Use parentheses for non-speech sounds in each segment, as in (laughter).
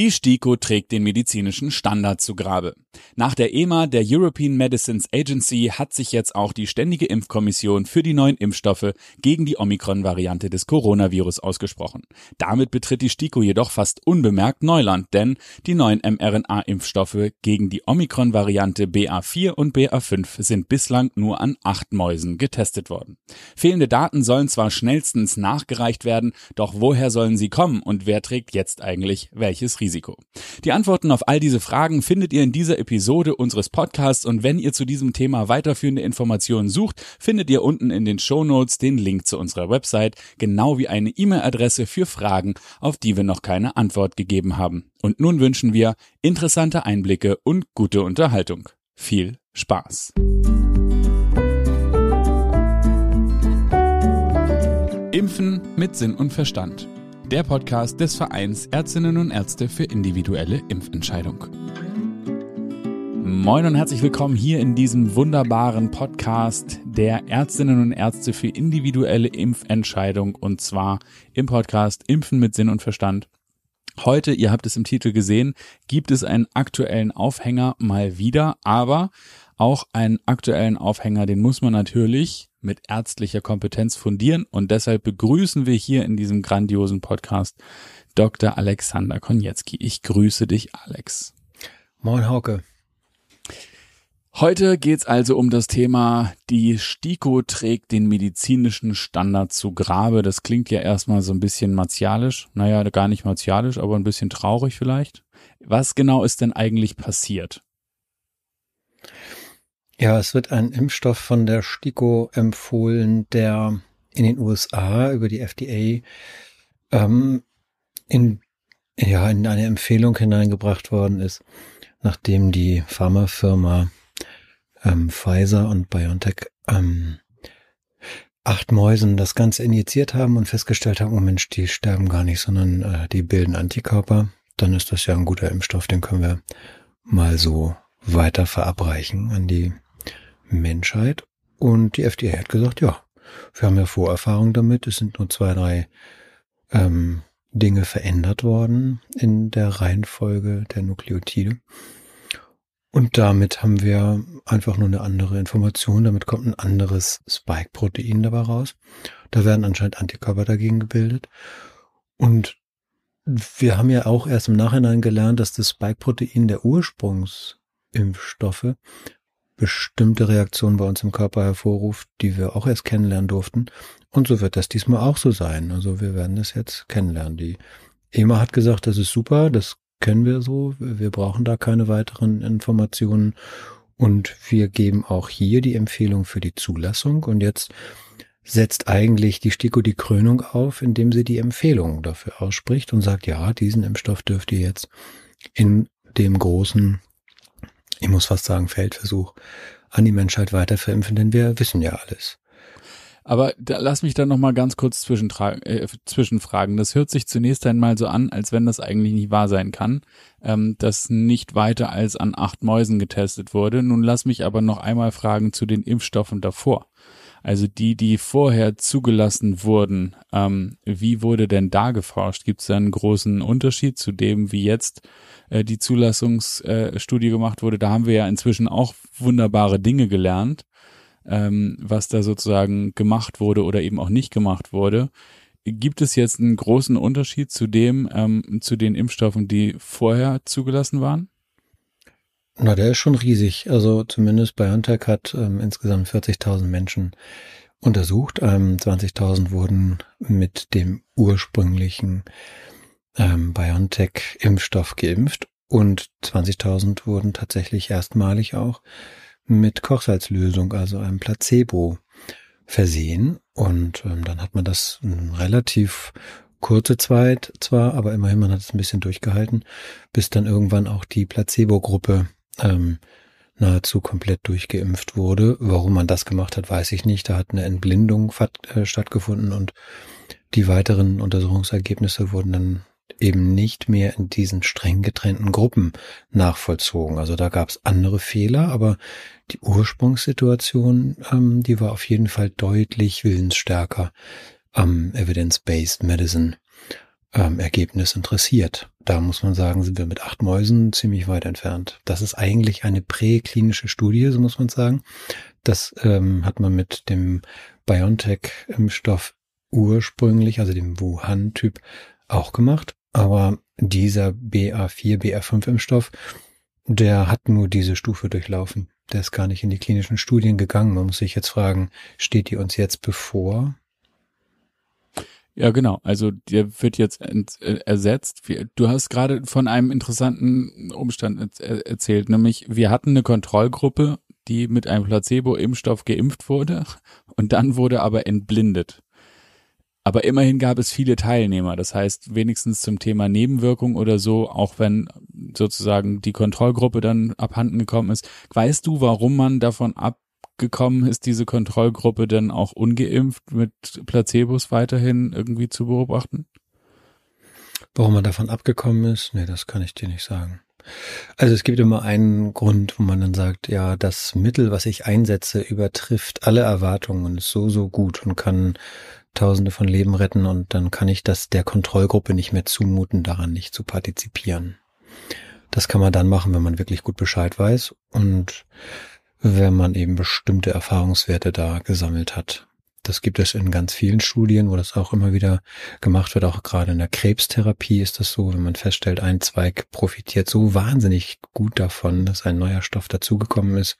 Die STIKO trägt den medizinischen Standard zu Grabe. Nach der EMA, der European Medicines Agency, hat sich jetzt auch die Ständige Impfkommission für die neuen Impfstoffe gegen die Omikron-Variante des Coronavirus ausgesprochen. Damit betritt die STIKO jedoch fast unbemerkt Neuland, denn die neuen mRNA-Impfstoffe gegen die Omikron-Variante BA4 und BA5 sind bislang nur an acht Mäusen getestet worden. Fehlende Daten sollen zwar schnellstens nachgereicht werden, doch woher sollen sie kommen und wer trägt jetzt eigentlich welches Risiko? Die Antworten auf all diese Fragen findet ihr in dieser Episode unseres Podcasts und wenn ihr zu diesem Thema weiterführende Informationen sucht, findet ihr unten in den Show Notes den Link zu unserer Website, genau wie eine E-Mail-Adresse für Fragen, auf die wir noch keine Antwort gegeben haben. Und nun wünschen wir interessante Einblicke und gute Unterhaltung. Viel Spaß! Impfen mit Sinn und Verstand der Podcast des Vereins Ärztinnen und Ärzte für individuelle Impfentscheidung. Moin und herzlich willkommen hier in diesem wunderbaren Podcast der Ärztinnen und Ärzte für individuelle Impfentscheidung und zwar im Podcast Impfen mit Sinn und Verstand. Heute, ihr habt es im Titel gesehen, gibt es einen aktuellen Aufhänger mal wieder, aber auch einen aktuellen Aufhänger, den muss man natürlich mit ärztlicher Kompetenz fundieren und deshalb begrüßen wir hier in diesem grandiosen Podcast Dr. Alexander Konietzki. Ich grüße dich, Alex. Moin, Hauke. Heute geht's also um das Thema, die STIKO trägt den medizinischen Standard zu Grabe. Das klingt ja erstmal so ein bisschen martialisch. Naja, gar nicht martialisch, aber ein bisschen traurig vielleicht. Was genau ist denn eigentlich passiert? Ja, es wird ein Impfstoff von der STIKO empfohlen, der in den USA über die FDA ähm, in, ja, in eine Empfehlung hineingebracht worden ist, nachdem die Pharmafirma ähm, Pfizer und BioNTech ähm, acht Mäusen das Ganze injiziert haben und festgestellt haben, oh Mensch, die sterben gar nicht, sondern äh, die bilden Antikörper, dann ist das ja ein guter Impfstoff, den können wir mal so weiter verabreichen an die Menschheit. Und die FDA hat gesagt, ja, wir haben ja Vorerfahrung damit. Es sind nur zwei, drei ähm, Dinge verändert worden in der Reihenfolge der Nukleotide. Und damit haben wir einfach nur eine andere Information. Damit kommt ein anderes Spike-Protein dabei raus. Da werden anscheinend Antikörper dagegen gebildet. Und wir haben ja auch erst im Nachhinein gelernt, dass das Spike-Protein der Ursprungsimpfstoffe bestimmte Reaktionen bei uns im Körper hervorruft, die wir auch erst kennenlernen durften. Und so wird das diesmal auch so sein. Also wir werden es jetzt kennenlernen. Die EMA hat gesagt, das ist super, das kennen wir so. Wir brauchen da keine weiteren Informationen. Und wir geben auch hier die Empfehlung für die Zulassung. Und jetzt setzt eigentlich die STIKO die Krönung auf, indem sie die Empfehlung dafür ausspricht und sagt, ja, diesen Impfstoff dürft ihr jetzt in dem großen ich muss fast sagen, Feldversuch an die Menschheit weiter verimpfen, denn wir wissen ja alles. Aber da, lass mich da noch mal ganz kurz äh, zwischenfragen. Das hört sich zunächst einmal so an, als wenn das eigentlich nicht wahr sein kann, ähm, dass nicht weiter als an acht Mäusen getestet wurde. Nun lass mich aber noch einmal fragen zu den Impfstoffen davor. Also die, die vorher zugelassen wurden, ähm, wie wurde denn da geforscht? Gibt es da einen großen Unterschied zu dem, wie jetzt äh, die Zulassungsstudie äh, gemacht wurde? Da haben wir ja inzwischen auch wunderbare Dinge gelernt, ähm, was da sozusagen gemacht wurde oder eben auch nicht gemacht wurde. Gibt es jetzt einen großen Unterschied zu dem, ähm, zu den Impfstoffen, die vorher zugelassen waren? Na, der ist schon riesig. Also zumindest BioNTech hat ähm, insgesamt 40.000 Menschen untersucht. Ähm, 20.000 wurden mit dem ursprünglichen ähm, BioNTech-Impfstoff geimpft und 20.000 wurden tatsächlich erstmalig auch mit Kochsalzlösung, also einem Placebo, versehen. Und ähm, dann hat man das relativ kurze Zeit zwar, aber immerhin man hat es ein bisschen durchgehalten, bis dann irgendwann auch die Placebo-Gruppe ähm, nahezu komplett durchgeimpft wurde. Warum man das gemacht hat, weiß ich nicht. Da hat eine Entblindung äh, stattgefunden und die weiteren Untersuchungsergebnisse wurden dann eben nicht mehr in diesen streng getrennten Gruppen nachvollzogen. Also da gab es andere Fehler, aber die Ursprungssituation, ähm, die war auf jeden Fall deutlich willensstärker am Evidence-Based Medicine. ähm, Ergebnis interessiert. Da muss man sagen, sind wir mit acht Mäusen ziemlich weit entfernt. Das ist eigentlich eine präklinische Studie, so muss man sagen. Das ähm, hat man mit dem BioNTech-Impfstoff ursprünglich, also dem Wuhan-Typ, auch gemacht. Aber dieser BA4, BA5-Impfstoff, der hat nur diese Stufe durchlaufen. Der ist gar nicht in die klinischen Studien gegangen. Man muss sich jetzt fragen, steht die uns jetzt bevor? Ja, genau. Also der wird jetzt äh, ersetzt. Du hast gerade von einem interessanten Umstand erzählt, nämlich wir hatten eine Kontrollgruppe, die mit einem Placebo-Impfstoff geimpft wurde (laughs) und dann wurde aber entblindet. Aber immerhin gab es viele Teilnehmer. Das heißt, wenigstens zum Thema Nebenwirkung oder so, auch wenn sozusagen die Kontrollgruppe dann abhanden gekommen ist. Weißt du, warum man davon abgekommen ist, diese Kontrollgruppe dann auch ungeimpft mit Placebos weiterhin irgendwie zu beobachten? Warum man davon abgekommen ist? Nee, das kann ich dir nicht sagen. Also es gibt immer einen Grund, wo man dann sagt, ja, das Mittel, was ich einsetze, übertrifft alle Erwartungen und ist so, so gut und kann Tausende von Leben retten und dann kann ich das der Kontrollgruppe nicht mehr zumuten, daran nicht zu partizipieren. Das kann man dann machen, wenn man wirklich gut Bescheid weiß und wenn man eben bestimmte Erfahrungswerte da gesammelt hat. Das gibt es in ganz vielen Studien, wo das auch immer wieder gemacht wird. Auch gerade in der Krebstherapie ist das so, wenn man feststellt, ein Zweig profitiert so wahnsinnig gut davon, dass ein neuer Stoff dazugekommen ist,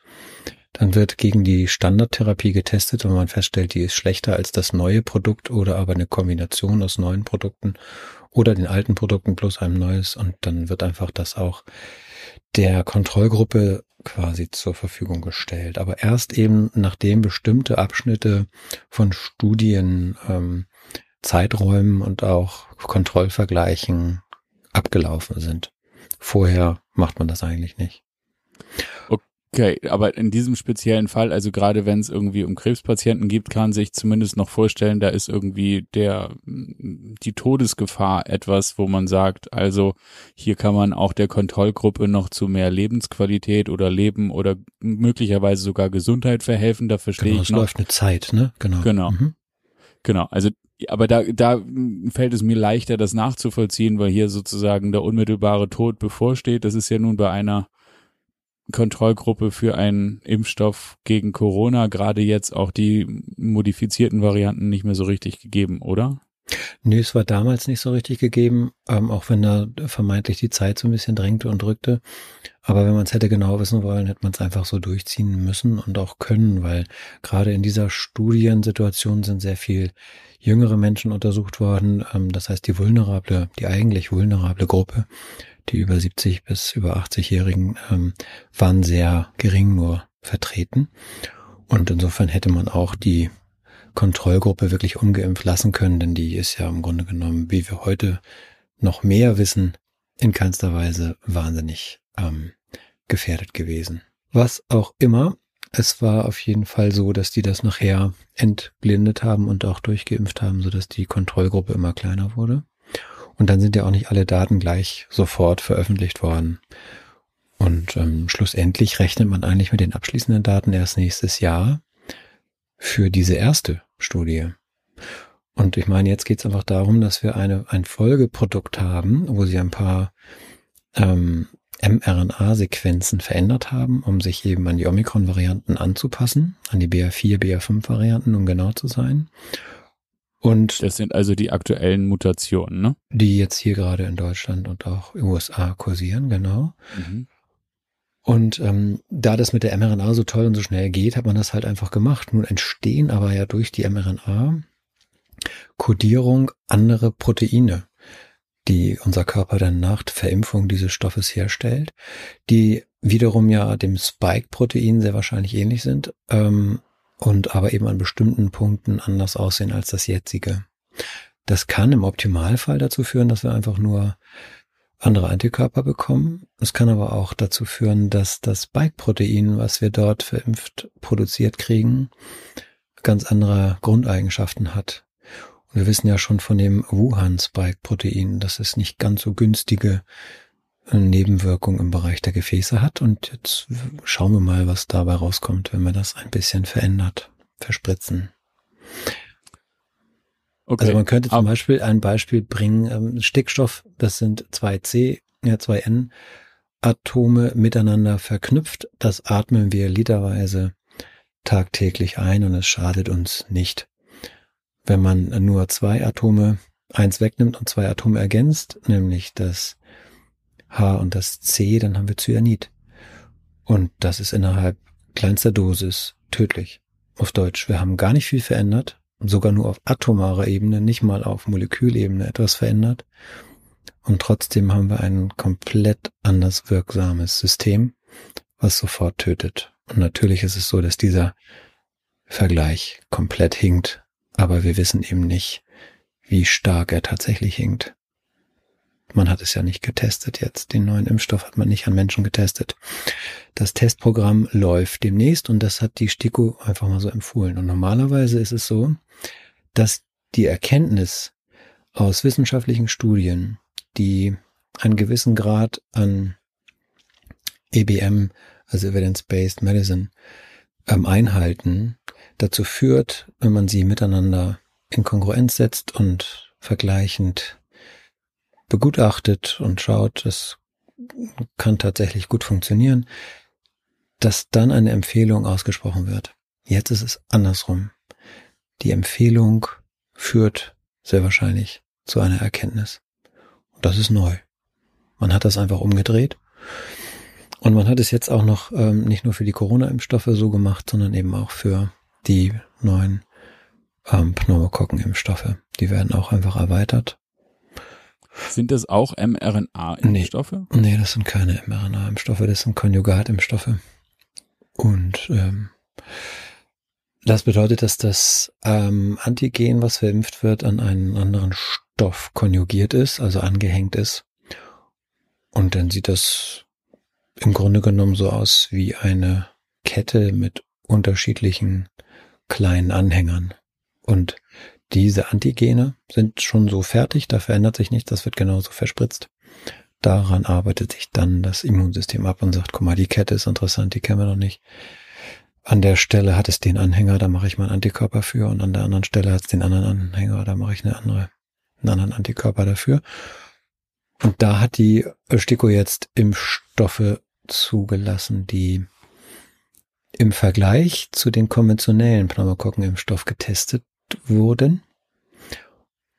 dann wird gegen die Standardtherapie getestet, wenn man feststellt, die ist schlechter als das neue Produkt oder aber eine Kombination aus neuen Produkten oder den alten Produkten plus einem neues. Und dann wird einfach das auch der Kontrollgruppe quasi zur Verfügung gestellt. Aber erst eben nachdem bestimmte Abschnitte von Studien, ähm, Zeiträumen und auch Kontrollvergleichen abgelaufen sind. Vorher macht man das eigentlich nicht. Okay, aber in diesem speziellen Fall, also gerade wenn es irgendwie um Krebspatienten gibt, kann sich zumindest noch vorstellen, da ist irgendwie der die Todesgefahr etwas, wo man sagt, also hier kann man auch der Kontrollgruppe noch zu mehr Lebensqualität oder Leben oder möglicherweise sogar Gesundheit verhelfen. Da verstehe genau, ich noch. läuft eine Zeit, ne? Genau. Genau. Mhm. Genau. Also aber da, da fällt es mir leichter, das nachzuvollziehen, weil hier sozusagen der unmittelbare Tod bevorsteht. Das ist ja nun bei einer Kontrollgruppe für einen Impfstoff gegen Corona gerade jetzt auch die modifizierten Varianten nicht mehr so richtig gegeben, oder? Nö, es war damals nicht so richtig gegeben, ähm, auch wenn da vermeintlich die Zeit so ein bisschen drängte und drückte. Aber wenn man es hätte genau wissen wollen, hätte man es einfach so durchziehen müssen und auch können, weil gerade in dieser Studiensituation sind sehr viel jüngere Menschen untersucht worden. Ähm, das heißt, die vulnerable, die eigentlich vulnerable Gruppe die über 70 bis über 80-Jährigen ähm, waren sehr gering nur vertreten. Und insofern hätte man auch die Kontrollgruppe wirklich ungeimpft lassen können, denn die ist ja im Grunde genommen, wie wir heute noch mehr wissen, in keinster Weise wahnsinnig ähm, gefährdet gewesen. Was auch immer, es war auf jeden Fall so, dass die das nachher entblindet haben und auch durchgeimpft haben, sodass die Kontrollgruppe immer kleiner wurde. Und dann sind ja auch nicht alle Daten gleich sofort veröffentlicht worden. Und ähm, schlussendlich rechnet man eigentlich mit den abschließenden Daten erst nächstes Jahr für diese erste Studie. Und ich meine, jetzt geht es einfach darum, dass wir eine, ein Folgeprodukt haben, wo sie ein paar ähm, mRNA-Sequenzen verändert haben, um sich eben an die Omikron-Varianten anzupassen, an die BA4, BA5-Varianten, um genau zu sein. Und das sind also die aktuellen Mutationen, ne? Die jetzt hier gerade in Deutschland und auch in USA kursieren, genau. Mhm. Und ähm, da das mit der mRNA so toll und so schnell geht, hat man das halt einfach gemacht. Nun entstehen aber ja durch die mRNA Kodierung andere Proteine, die unser Körper dann nach Verimpfung dieses Stoffes herstellt, die wiederum ja dem Spike-Protein sehr wahrscheinlich ähnlich sind, ähm, und aber eben an bestimmten Punkten anders aussehen als das jetzige. Das kann im Optimalfall dazu führen, dass wir einfach nur andere Antikörper bekommen. Es kann aber auch dazu führen, dass das Spike-Protein, was wir dort verimpft produziert kriegen, ganz andere Grundeigenschaften hat. Und wir wissen ja schon von dem Wuhan-Spike-Protein, dass es nicht ganz so günstige Nebenwirkung im Bereich der Gefäße hat. Und jetzt schauen wir mal, was dabei rauskommt, wenn wir das ein bisschen verändert, verspritzen. Okay. Also man könnte zum Beispiel ein Beispiel bringen, ähm, Stickstoff, das sind zwei C, ja zwei N Atome miteinander verknüpft. Das atmen wir literweise tagtäglich ein und es schadet uns nicht. Wenn man nur zwei Atome, eins wegnimmt und zwei Atome ergänzt, nämlich das H und das C, dann haben wir Cyanid. Und das ist innerhalb kleinster Dosis tödlich. Auf Deutsch, wir haben gar nicht viel verändert, sogar nur auf atomarer Ebene, nicht mal auf Molekülebene etwas verändert. Und trotzdem haben wir ein komplett anders wirksames System, was sofort tötet. Und natürlich ist es so, dass dieser Vergleich komplett hinkt, aber wir wissen eben nicht, wie stark er tatsächlich hinkt. Man hat es ja nicht getestet jetzt. Den neuen Impfstoff hat man nicht an Menschen getestet. Das Testprogramm läuft demnächst und das hat die STIKO einfach mal so empfohlen. Und normalerweise ist es so, dass die Erkenntnis aus wissenschaftlichen Studien, die einen gewissen Grad an EBM, also Evidence-Based Medicine, ähm, einhalten, dazu führt, wenn man sie miteinander in Kongruenz setzt und vergleichend begutachtet und schaut, es kann tatsächlich gut funktionieren, dass dann eine Empfehlung ausgesprochen wird. Jetzt ist es andersrum. Die Empfehlung führt sehr wahrscheinlich zu einer Erkenntnis. Und das ist neu. Man hat das einfach umgedreht. Und man hat es jetzt auch noch ähm, nicht nur für die Corona-Impfstoffe so gemacht, sondern eben auch für die neuen ähm, Pneumokokken-Impfstoffe. Die werden auch einfach erweitert. Sind das auch mRNA-Impfstoffe? Nee, nee, das sind keine mRNA-Impfstoffe, das sind Konjugat-Impfstoffe. Und ähm, das bedeutet, dass das ähm, Antigen, was verimpft wird, an einen anderen Stoff konjugiert ist, also angehängt ist. Und dann sieht das im Grunde genommen so aus wie eine Kette mit unterschiedlichen kleinen Anhängern. Und diese Antigene sind schon so fertig, da verändert sich nichts, das wird genauso verspritzt. Daran arbeitet sich dann das Immunsystem ab und sagt, guck mal, die Kette ist interessant, die kennen wir noch nicht. An der Stelle hat es den Anhänger, da mache ich mal einen Antikörper für und an der anderen Stelle hat es den anderen Anhänger, da mache ich eine andere, einen anderen Antikörper dafür. Und da hat die Stiko jetzt Impfstoffe zugelassen, die im Vergleich zu den konventionellen Pneumokokken-Impfstoff getestet wurden.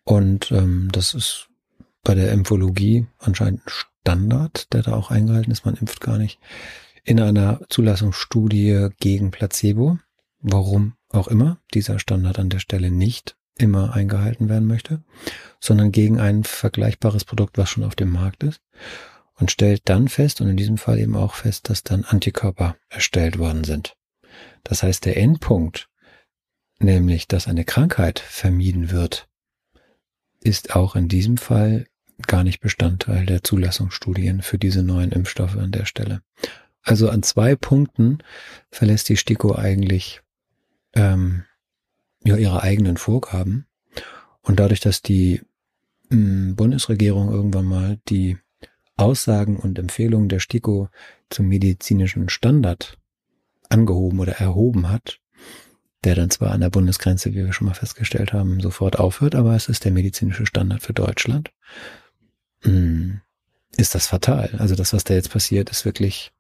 Und ähm, das ist bei der Impfologie anscheinend Standard, der da auch eingehalten ist. Man impft gar nicht in einer Zulassungsstudie gegen Placebo. Warum auch immer dieser Standard an der Stelle nicht immer eingehalten werden möchte, sondern gegen ein vergleichbares Produkt, was schon auf dem Markt ist und stellt dann fest und in diesem Fall eben auch fest, dass dann Antikörper erstellt worden sind. Das heißt, der Endpunkt nämlich dass eine Krankheit vermieden wird, ist auch in diesem Fall gar nicht Bestandteil der Zulassungsstudien für diese neuen Impfstoffe an der Stelle. Also an zwei Punkten verlässt die STIKO eigentlich ähm, ja, ihre eigenen Vorgaben. Und dadurch, dass die mh, hm, Bundesregierung irgendwann mal die Aussagen und Empfehlungen der STIKO zum medizinischen Standard angehoben oder erhoben hat, der dann zwar an der Bundesgrenze, wie wir schon mal festgestellt haben, sofort aufhört, aber es ist der medizinische Standard für Deutschland, hm, ist das fatal. Also das, was da jetzt passiert, ist wirklich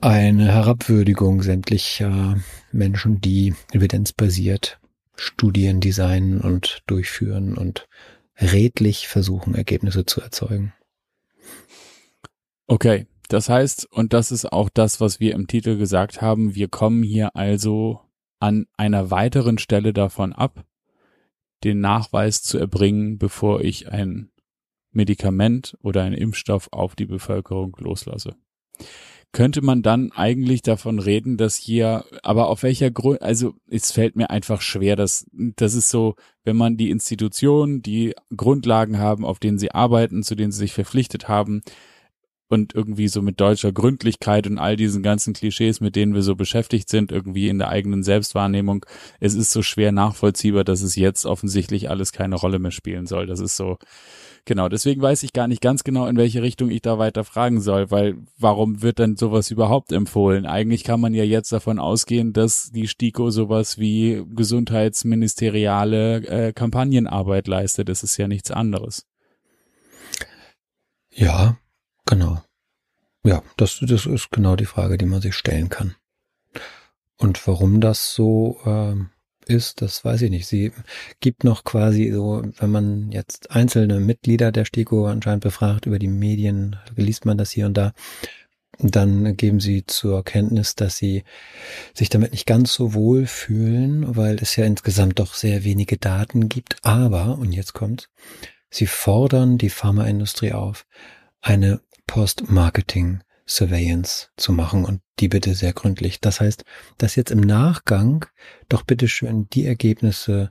eine Herabwürdigung sämtlicher Menschen, die evidenzbasiert Studien designen und durchführen und redlich versuchen, Ergebnisse zu erzeugen. Okay, das heißt, und das ist auch das, was wir im Titel gesagt haben, wir kommen hier also an einer weiteren Stelle davon ab, den Nachweis zu erbringen, bevor ich ein Medikament oder einen Impfstoff auf die Bevölkerung loslasse. Könnte man dann eigentlich davon reden, dass hier, aber auf welcher Grund, also es fällt mir einfach schwer, dass das ist so, wenn man die Institutionen, die Grundlagen haben, auf denen sie arbeiten, zu denen sie sich verpflichtet haben, und irgendwie so mit deutscher Gründlichkeit und all diesen ganzen Klischees, mit denen wir so beschäftigt sind, irgendwie in der eigenen Selbstwahrnehmung. Es ist so schwer nachvollziehbar, dass es jetzt offensichtlich alles keine Rolle mehr spielen soll. Das ist so, Genau, deswegen weiß ich gar nicht ganz genau, in welche Richtung ich da weiter fragen soll, weil warum wird denn sowas überhaupt empfohlen? Eigentlich kann man ja jetzt davon ausgehen, dass die STIKO sowas wie gesundheitsministeriale äh, Kampagnenarbeit leistet. Das ist ja nichts anderes. Ja, genau. Ja, das, das ist genau die Frage, die man sich stellen kann. Und warum das so ähm, ist, das weiß ich nicht. Sie gibt noch quasi so, wenn man jetzt einzelne Mitglieder der STIKO anscheinend befragt über die Medien, liest man das hier und da, dann geben sie zur Kenntnis, dass sie sich damit nicht ganz so wohl fühlen, weil es ja insgesamt doch sehr wenige Daten gibt. Aber, und jetzt kommt's, sie fordern die Pharmaindustrie auf, eine Post-Marketing Surveillance zu machen und die bitte sehr gründlich. Das heißt, dass jetzt im Nachgang doch bitte schön die Ergebnisse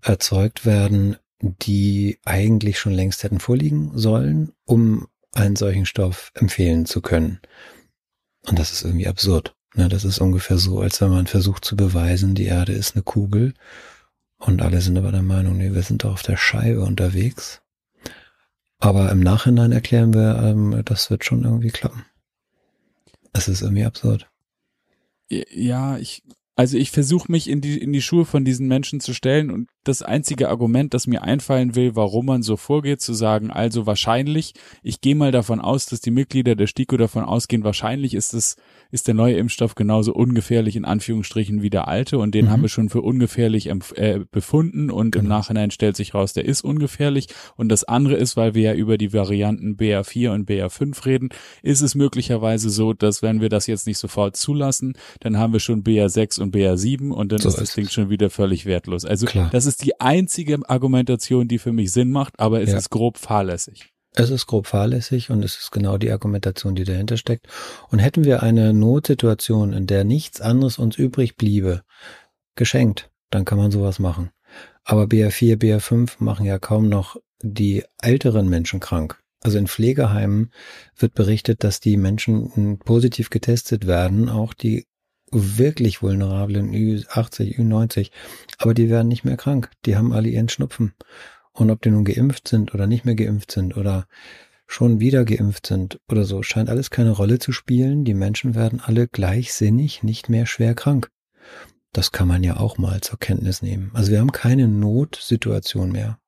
erzeugt werden, die eigentlich schon längst hätten vorliegen sollen, um einen solchen Stoff empfehlen zu können. Und das ist irgendwie absurd. Ne? Das ist ungefähr so, als wenn man versucht zu beweisen, die Erde ist eine Kugel und alle sind aber der Meinung, nee, wir sind doch auf der Scheibe unterwegs. Aber im Nachhinein erklären wir, ähm, das wird schon irgendwie klappen. Es ist irgendwie absurd. Ja, ich, also ich versuche mich in die, in die Schuhe von diesen Menschen zu stellen und das einzige Argument, das mir einfallen will, warum man so vorgeht, zu sagen, also wahrscheinlich, ich gehe mal davon aus, dass die Mitglieder der STIKO davon ausgehen, wahrscheinlich ist es, ist der neue Impfstoff genauso ungefährlich in Anführungsstrichen wie der alte und den mhm. haben wir schon für ungefährlich äh, befunden und genau. im Nachhinein stellt sich raus, der ist ungefährlich und das andere ist, weil wir ja über die Varianten BA4 und BA5 reden, ist es möglicherweise so, dass wenn wir das jetzt nicht sofort zulassen, dann haben wir schon BA6 und BA7 und dann so ist das Ding schon wieder völlig wertlos. Also Klar. das ist die einzige Argumentation, die für mich Sinn macht, aber es ja. ist grob fahrlässig. Es ist grob fahrlässig und es ist genau die Argumentation, die dahinter steckt. Und hätten wir eine Notsituation, in der nichts anderes uns übrig bliebe, geschenkt, dann kann man sowas machen. Aber BA4, BA5 machen ja kaum noch die älteren Menschen krank. Also in Pflegeheimen wird berichtet, dass die Menschen positiv getestet werden, auch die wirklich vulnerablen Ü80, Ü90, aber die werden nicht mehr krank. Die haben alle ihren Schnupfen. Und ob die nun geimpft sind oder nicht mehr geimpft sind oder schon wieder geimpft sind oder so, scheint alles keine Rolle zu spielen. Die Menschen werden alle gleichsinnig nicht mehr schwer krank. Das kann man ja auch mal zur Kenntnis nehmen. Also wir haben keine Notsituation mehr.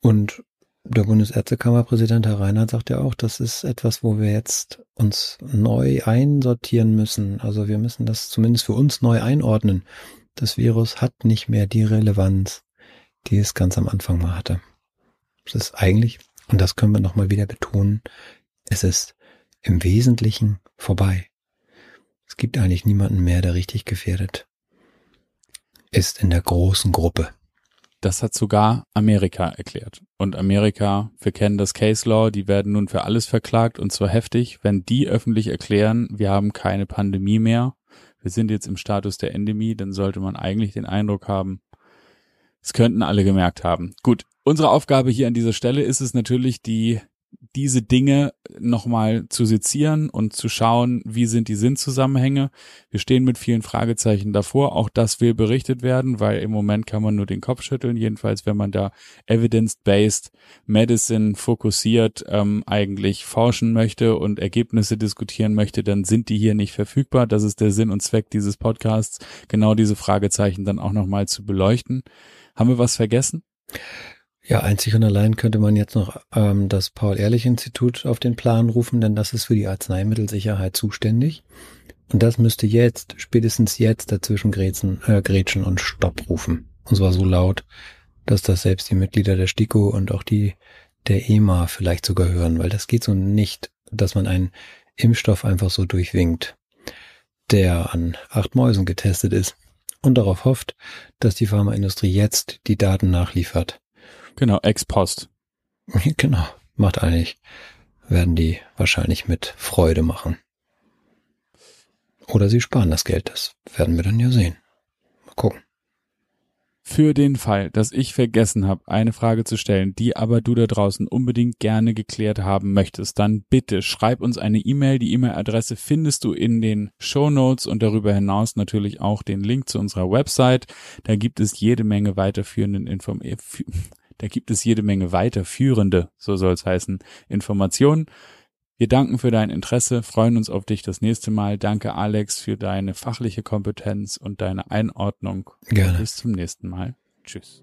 Und der Bundesärztekammerpräsident Herr Reinhardt sagt ja auch, das ist etwas, wo wir jetzt uns neu einsortieren müssen. Also wir müssen das zumindest für uns neu einordnen. Das Virus hat nicht mehr die Relevanz, die es ganz am Anfang mal hatte. Es ist eigentlich, und das können wir nochmal wieder betonen, es ist im Wesentlichen vorbei. Es gibt eigentlich niemanden mehr, der richtig gefährdet ist in der großen Gruppe. Das hat sogar Amerika erklärt. Und Amerika, wir kennen das Case Law, die werden nun für alles verklagt und zwar heftig. Wenn die öffentlich erklären, wir haben keine Pandemie mehr, wir sind jetzt im Status der Endemie, dann sollte man eigentlich den Eindruck haben, es könnten alle gemerkt haben. Gut, unsere Aufgabe hier an dieser Stelle ist es natürlich, die diese Dinge nochmal zu sezieren und zu schauen, wie sind die Sinnzusammenhänge. Wir stehen mit vielen Fragezeichen davor. Auch das will berichtet werden, weil im Moment kann man nur den Kopf schütteln. Jedenfalls, wenn man da evidence-based Medicine fokussiert ähm, eigentlich forschen möchte und Ergebnisse diskutieren möchte, dann sind die hier nicht verfügbar. Das ist der Sinn und Zweck dieses Podcasts, genau diese Fragezeichen dann auch nochmal zu beleuchten. Haben wir was vergessen? Ja, einzig und allein könnte man jetzt noch ähm, das Paul-Ehrlich-Institut auf den Plan rufen, denn das ist für die Arzneimittelsicherheit zuständig. Und das müsste jetzt, spätestens jetzt dazwischen grätschen, äh, grätschen und Stopp rufen. Und zwar so laut, dass das selbst die Mitglieder der STIKO und auch die der EMA vielleicht sogar hören, weil das geht so nicht, dass man einen Impfstoff einfach so durchwinkt, der an acht Mäusen getestet ist und darauf hofft, dass die Pharmaindustrie jetzt die Daten nachliefert. Genau, ex post. Genau, macht eigentlich, werden die wahrscheinlich mit Freude machen. Oder sie sparen das Geld, das werden wir dann ja sehen. Mal gucken. Für den Fall, dass ich vergessen habe, eine Frage zu stellen, die aber du da draußen unbedingt gerne geklärt haben möchtest, dann bitte schreib uns eine E-Mail. Die E-Mail-Adresse findest du in den Show Notes und darüber hinaus natürlich auch den Link zu unserer Website. Da gibt es jede Menge weiterführenden Informationen Da gibt es jede Menge weiterführende, so soll es heißen, Informationen. Wir danken für dein Interesse, freuen uns auf dich das nächste Mal. Danke Alex für deine fachliche Kompetenz und deine Einordnung. Gerne. Bis zum nächsten Mal. Tschüss.